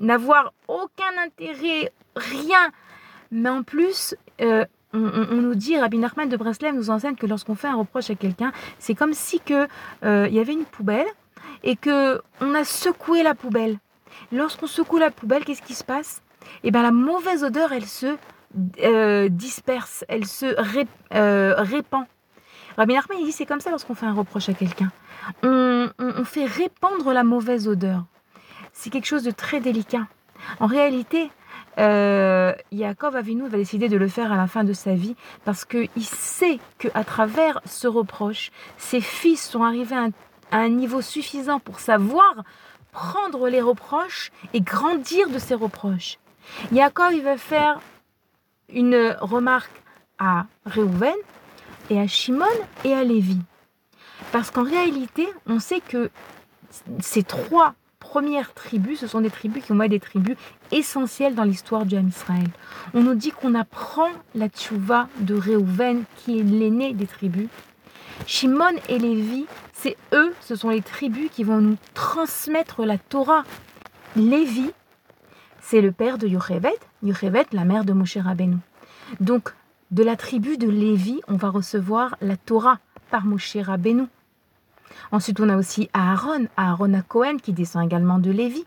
n'avoir aucun intérêt, rien, mais en plus, euh, on, nous dit, Rabbi Nachman de Breslev nous enseigne que lorsqu'on fait un reproche à quelqu'un, c'est comme si que euh, il y avait une poubelle et que on a secoué la poubelle. Lorsqu'on secoue la poubelle, qu'est-ce qui se passe? Eh bien, la mauvaise odeur, elle se euh, disperse, elle se euh, répand. Rabbi Nachman, il dit c'est comme ça lorsqu'on fait un reproche à quelqu'un. On, fait répandre la mauvaise odeur. C'est quelque chose de très délicat. En réalité, euh, Yaakov Avinu va décider de le faire à la fin de sa vie parce qu'il sait qu'à travers ce reproche, ses fils sont arrivés à un, niveau suffisant pour savoir prendre les reproches et grandir de ces reproches. Yaakov, il va faire une remarque à Réhouven et à Shimon et à Lévi. Parce qu'en réalité, on sait que ces trois premières tribus, ce sont des tribus qui ont été des tribus essentielles dans l'histoire du Ham Israël. On nous dit qu'on apprend la tchouva de Réhouven, qui est l'aîné des tribus. Shimon et Lévi, c'est eux, ce sont les tribus qui vont nous transmettre la Torah. Lévi, c'est le père de Yochevet, Yochevet, la mère de Moshe Rabbeinu. Donc, de la tribu de Lévi, on va recevoir la Torah par Moshe Rabbeinu. Ensuite, on a aussi Aaron, Aaron à Cohen, qui descend également de Lévi.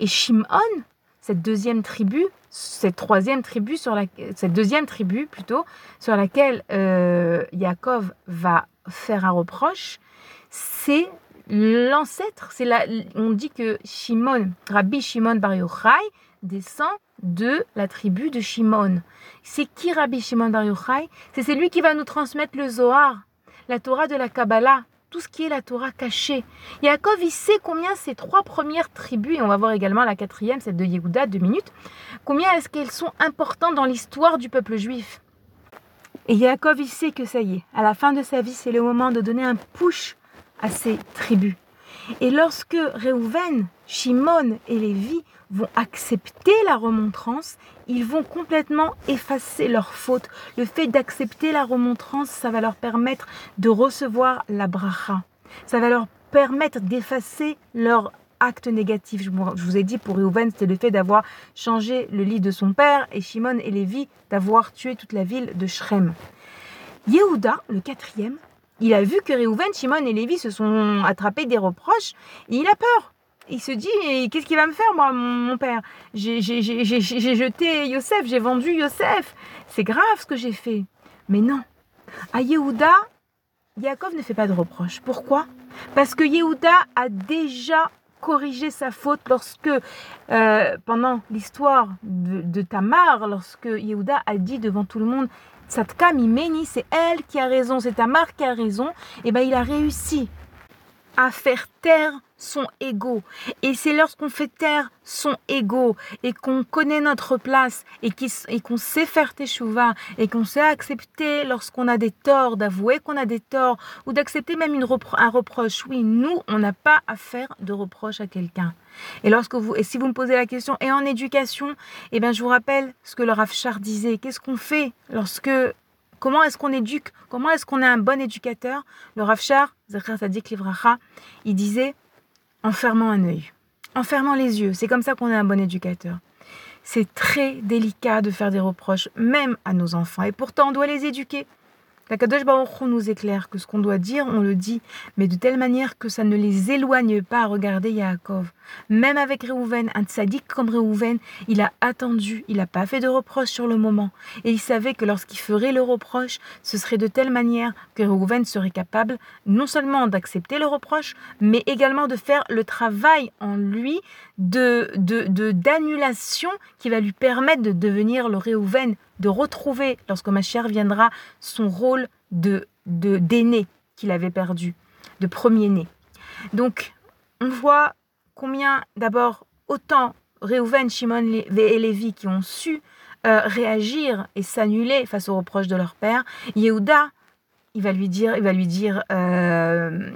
Et Shimon, cette deuxième tribu, cette troisième tribu, sur plutôt, sur laquelle euh, Yaakov va faire un reproche, c'est l'ancêtre. C'est la, on dit que Shimon, Rabbi Shimon Bar Yochai, descend de la tribu de Shimon. C'est qui Rabbi Shimon Bar Yochai? C'est celui qui va nous transmettre le Zohar, la Torah de la Kabbalah, tout ce qui est la Torah cachée. Yaakov, il sait combien ces trois premières tribus, et on va voir également la quatrième, celle de Yehuda, deux minutes, combien est-ce qu'elles sont importantes dans l'histoire du peuple juif? Et Yaakov, il sait que ça y est, à la fin de sa vie, c'est le moment de donner un push à ces tribus. Et lorsque Réhouven, Shimon et Lévi vont accepter la remontrance, ils vont complètement effacer leurs fautes. Le fait d'accepter la remontrance, ça va leur permettre de recevoir la bracha. Ça va leur permettre d'effacer leur acte négatif. Je vous ai dit pour Réhouven, c'était le fait d'avoir changé le lit de son père et Shimon et Lévi d'avoir tué toute la ville de Shrem. Yehuda, le quatrième, il a vu que Réhouven, Shimon et Lévi se sont attrapés des reproches et il a peur. Il se dit, qu'est-ce qu'il va me faire, moi, mon, père? J'ai jeté Yosef, j'ai vendu Yosef. C'est grave ce que j'ai fait. Mais non. À Yehuda, Yaakov ne fait pas de reproches. Pourquoi? Parce que Yehuda a déjà corrigé sa faute lorsque, euh, pendant l'histoire de, Tamar, lorsque Yehuda a dit devant tout le monde, Satka Mimeni, c'est elle qui a raison, c'est Tamar qui a raison, et eh bien il a réussi à faire taire son ego. Et c'est lorsqu'on fait taire son ego et qu'on connaît notre place et qu'on sait faire teshuva et qu'on sait accepter lorsqu'on a des torts, d'avouer qu'on a des torts ou d'accepter même une un reproche. Oui, nous, on n'a pas à faire de reproche à quelqu'un. Et lorsque vous, et si vous me posez la question, et en éducation, eh bien, je vous rappelle ce que le Rav disait. Qu'est-ce qu'on fait lorsque Comment est-ce qu'on éduque Comment est-ce qu'on est un bon éducateur? Le Rav Sadik Livracha, il disait en fermant un œil, en fermant les yeux. C'est comme ça qu'on est un bon éducateur. C'est très délicat de faire des reproches, même à nos enfants. Et pourtant, on doit les éduquer. La Kadosh Baruch nous éclaire que ce qu'on doit dire, on le dit, mais de telle manière que ça ne les éloigne pas à regarder Yaakov. Même avec Réhouven, un tzaddik comme Réhouven, il a attendu, il n'a pas fait de reproche sur le moment. Et il savait que lorsqu'il ferait le reproche, ce serait de telle manière que Réhouven serait capable non seulement d'accepter le reproche, mais également de faire le travail en lui de d'annulation qui va lui permettre de devenir le Réhouven de retrouver, lorsque ma chère viendra, son rôle de d'aîné qu'il avait perdu, de premier-né. Donc, on voit combien, d'abord, autant Réhouven, Shimon et Lévi qui ont su euh, réagir et s'annuler face aux reproches de leur père, Yehuda, il va lui dire, il va lui dire, euh,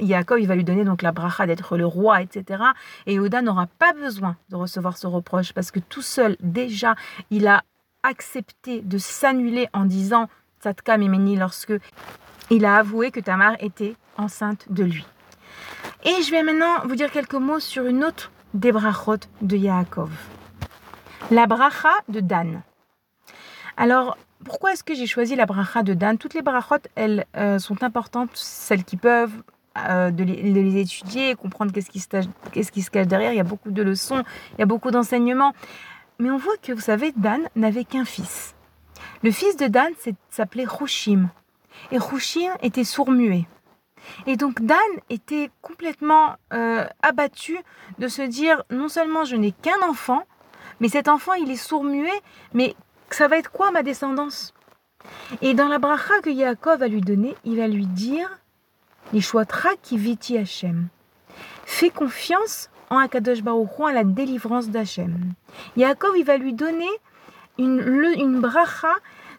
Yaakov, il va lui donner donc la bracha d'être le roi, etc. Et Yehuda n'aura pas besoin de recevoir ce reproche parce que tout seul, déjà, il a accepté de s'annuler en disant Tzatka Mimeni lorsque il a avoué que Tamar était enceinte de lui. Et je vais maintenant vous dire quelques mots sur une autre des brachot de Yaakov. La bracha de Dan. Alors, pourquoi est-ce que j'ai choisi la bracha de Dan? Toutes les brachot, elles euh, sont importantes, celles qui peuvent euh, de, les, de, les, étudier, comprendre qu'est-ce qui, qu'est-ce qui se cache derrière. Il y a beaucoup de leçons, il y a beaucoup d'enseignements. Mais on voit que, vous savez, Dan n'avait qu'un fils. Le fils de Dan s'appelait Rouchim. Et Rouchim était sourd-muet. Et donc Dan était complètement euh, abattu de se dire non seulement je n'ai qu'un enfant, mais cet enfant il est sourd-muet, mais ça va être quoi ma descendance? Et dans la bracha que Yaakov va lui donner, il va lui dire qui viti Hachem. Fais confiance en Akadosh Baruch à la délivrance d'Hachem. Yaakov il va lui donner une, une bracha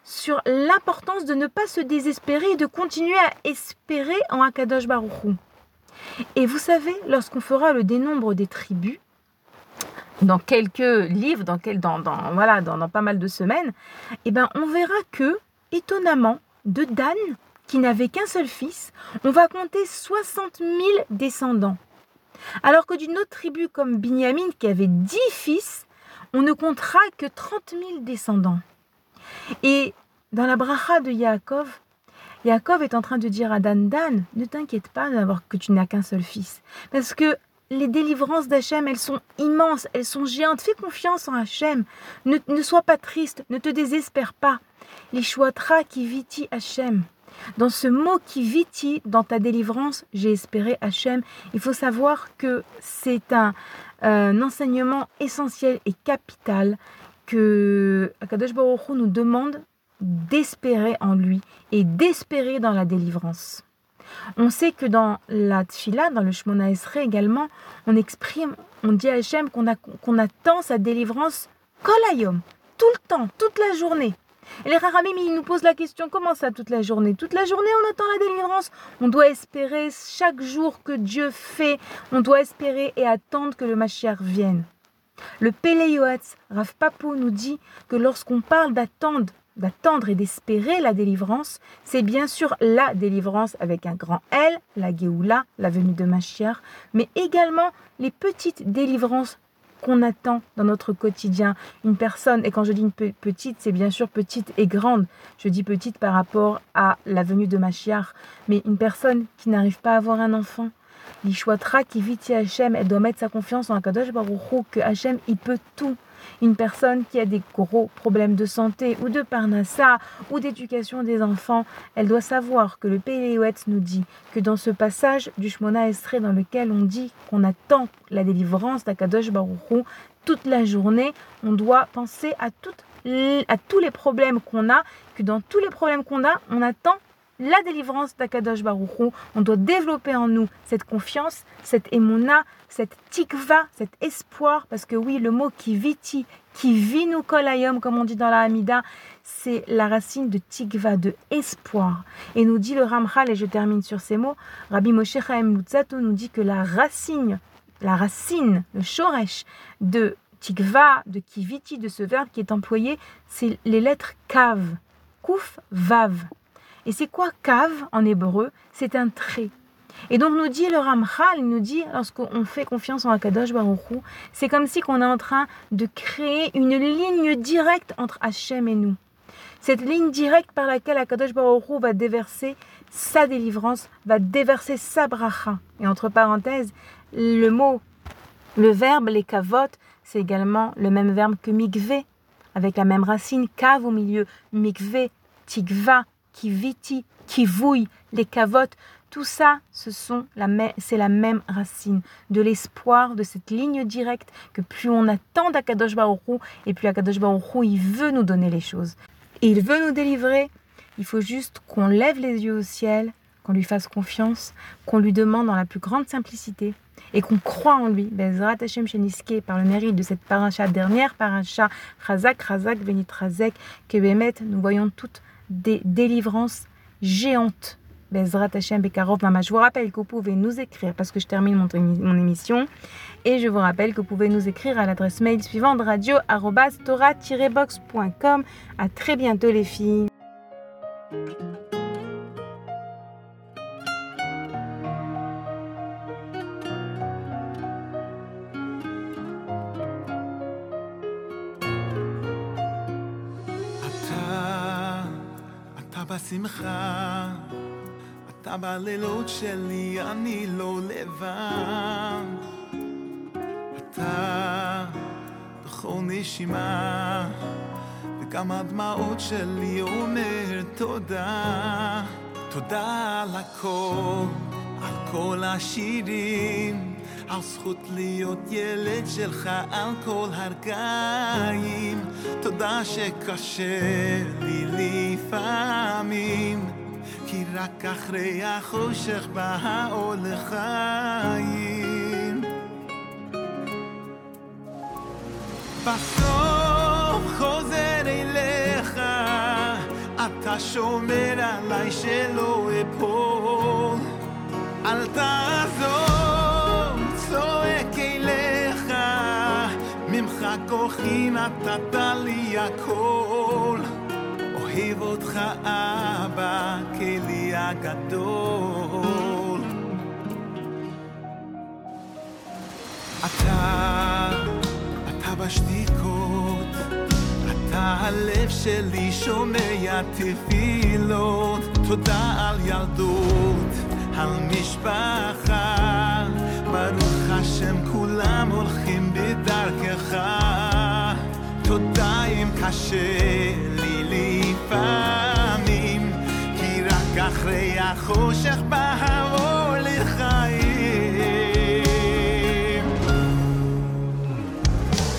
sur l'importance de ne pas se désespérer et de continuer à espérer en Akadosh Baruchou. Et vous savez, lorsqu'on fera le dénombre des tribus, dans quelques livres, dans, dans, voilà, dans, pas mal de semaines, eh ben, on verra que, étonnamment, de Dan, qui n'avait qu'un seul fils, on va compter 60 000 descendants. Alors que d'une autre tribu comme Binyamin, qui avait 10 fils, on ne comptera que 30 000 descendants. Et dans la bracha de Yaakov, Yaakov est en train de dire à Dan, Dan, ne t'inquiète pas d'avoir que tu n'as qu'un seul fils. Parce que les délivrances d'Hachem, elles sont immenses, elles sont géantes. Fais confiance en Hachem. Ne, ne sois pas triste, ne te désespère pas. Les chouatra qui viti Hachem. Dans ce mot qui viti, dans ta délivrance, j'ai espéré Hachem. Il faut savoir que c'est un, un enseignement essentiel et capital que Akadosh Baruch Hu nous demande d'espérer en lui et d'espérer dans la délivrance. On sait que dans la Tfila, dans le Shmona Esrei également, on exprime, on dit à Hachem qu'on attend sa délivrance kolayom, tout le temps, toute la journée. Et les Raramim, ils nous posent la question, comment ça toute la journée? Toute la journée, on attend la délivrance. On doit espérer chaque jour que Dieu fait, on doit espérer et attendre que le Mashiach vienne. Le Yoetz, Rav Papou nous dit que lorsqu'on parle d'attendre, d'attendre et d'espérer la délivrance, c'est bien sûr la délivrance avec un grand L, la Géoula, la venue de Mashiach, mais également les petites délivrances qu'on attend dans notre quotidien. Une personne, et quand je dis une petite, c'est bien sûr petite et grande. Je dis petite par rapport à la venue de Mashiach, mais une personne qui n'arrive pas à avoir un enfant, L'Ishwatra qui vit Hachem, elle doit mettre sa confiance en Akadosh Baruch que Hachem, il peut tout. Une personne qui a des gros problèmes de santé ou de parnassa ou d'éducation des enfants, elle doit savoir que le Péléouet nous dit que dans ce passage du Shmona Esrei dans lequel on dit qu'on attend la délivrance d'Akadosh Baruch toute la journée, on doit penser à, toutes, à tous les problèmes qu'on a, que dans tous les problèmes qu'on a, on attend la délivrance d'Akadosh Baruchou. On doit développer en nous cette confiance, cette émona, cette tikva, cet espoir, parce que oui, le mot qui viti, qui vit kolayom, comme on dit dans la Hamida, c'est la racine de tikva, de espoir. Et nous dit le Ramchal, et je termine sur ces mots, Rabbi Moshe Chaim Lutzato nous dit que la racine, la racine, le shoresh de tikva, de kiviti, de ce verbe qui est employé, c'est les lettres kav, kuf, vav. Et c'est quoi cave en hébreu? C'est un trait. Et donc nous dit le Ramchal, il nous dit, lorsqu'on fait confiance en Akadosh Baruch c'est comme si qu'on est en train de créer une ligne directe entre Hachem et nous. Cette ligne directe par laquelle Akadosh Baruch va déverser sa délivrance, va déverser sa bracha. Et entre parenthèses, le mot, le verbe, les kavot, c'est également le même verbe que mikve, avec la même racine, kav au milieu, mikve, tikva, qui viti, qui vouille, les cavotes, tout ça, ce la c'est la même racine de l'espoir, de cette ligne directe que plus on attend d'Akadosh Baruch et plus Akadosh Baruch il veut nous donner les choses. Et il veut nous délivrer. Il faut juste qu'on lève les yeux au ciel, qu'on lui fasse confiance, qu'on lui demande dans la plus grande simplicité et qu'on croit en lui. Bezrat Hashem Sheniske, par le mérite de cette paracha, dernière paracha, Chazak, Chazak, Benit Razek, que Bémet, nous voyons toutes des délivrances géantes. Bezrat Hashem Bekarov Mama. Je vous rappelle que vous pouvez nous écrire parce que je termine mon, mon émission. Et je vous rappelle que vous pouvez nous écrire à l'adresse mail suivante radio-tora-box.com. À très bientôt les filles. בשמחה, אתה בלילות שלי, אני לא לבד. אתה בכל נשימה, וגם הדמעות שלי אומר תודה. תודה על הכל, על כל השירים, על זכות להיות ילד שלך על כל הרגעים. תודה שקשה לי לפעמים, כי רק אחרי החושך בא האור לחיים. בסוף חוזר אליך, אתה שומר עליי שלא אפול. אל תעזוב, צועק אליך, ממך כוחי נתת לי הכל. אוהב אותך אבא, כלי הגדול. אתה, אתה בשתיקות, אתה הלב שלי שומע תפילות. תודה על ילדות, על משפחה. ברוך השם כולם הולכים בדרכך. תודה אם קשה לי לפעמים, כי רק אחרי החושך בא לחיים.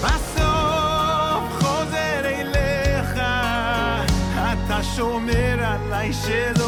בסוף חוזר אליך, אתה שומר עליי שלא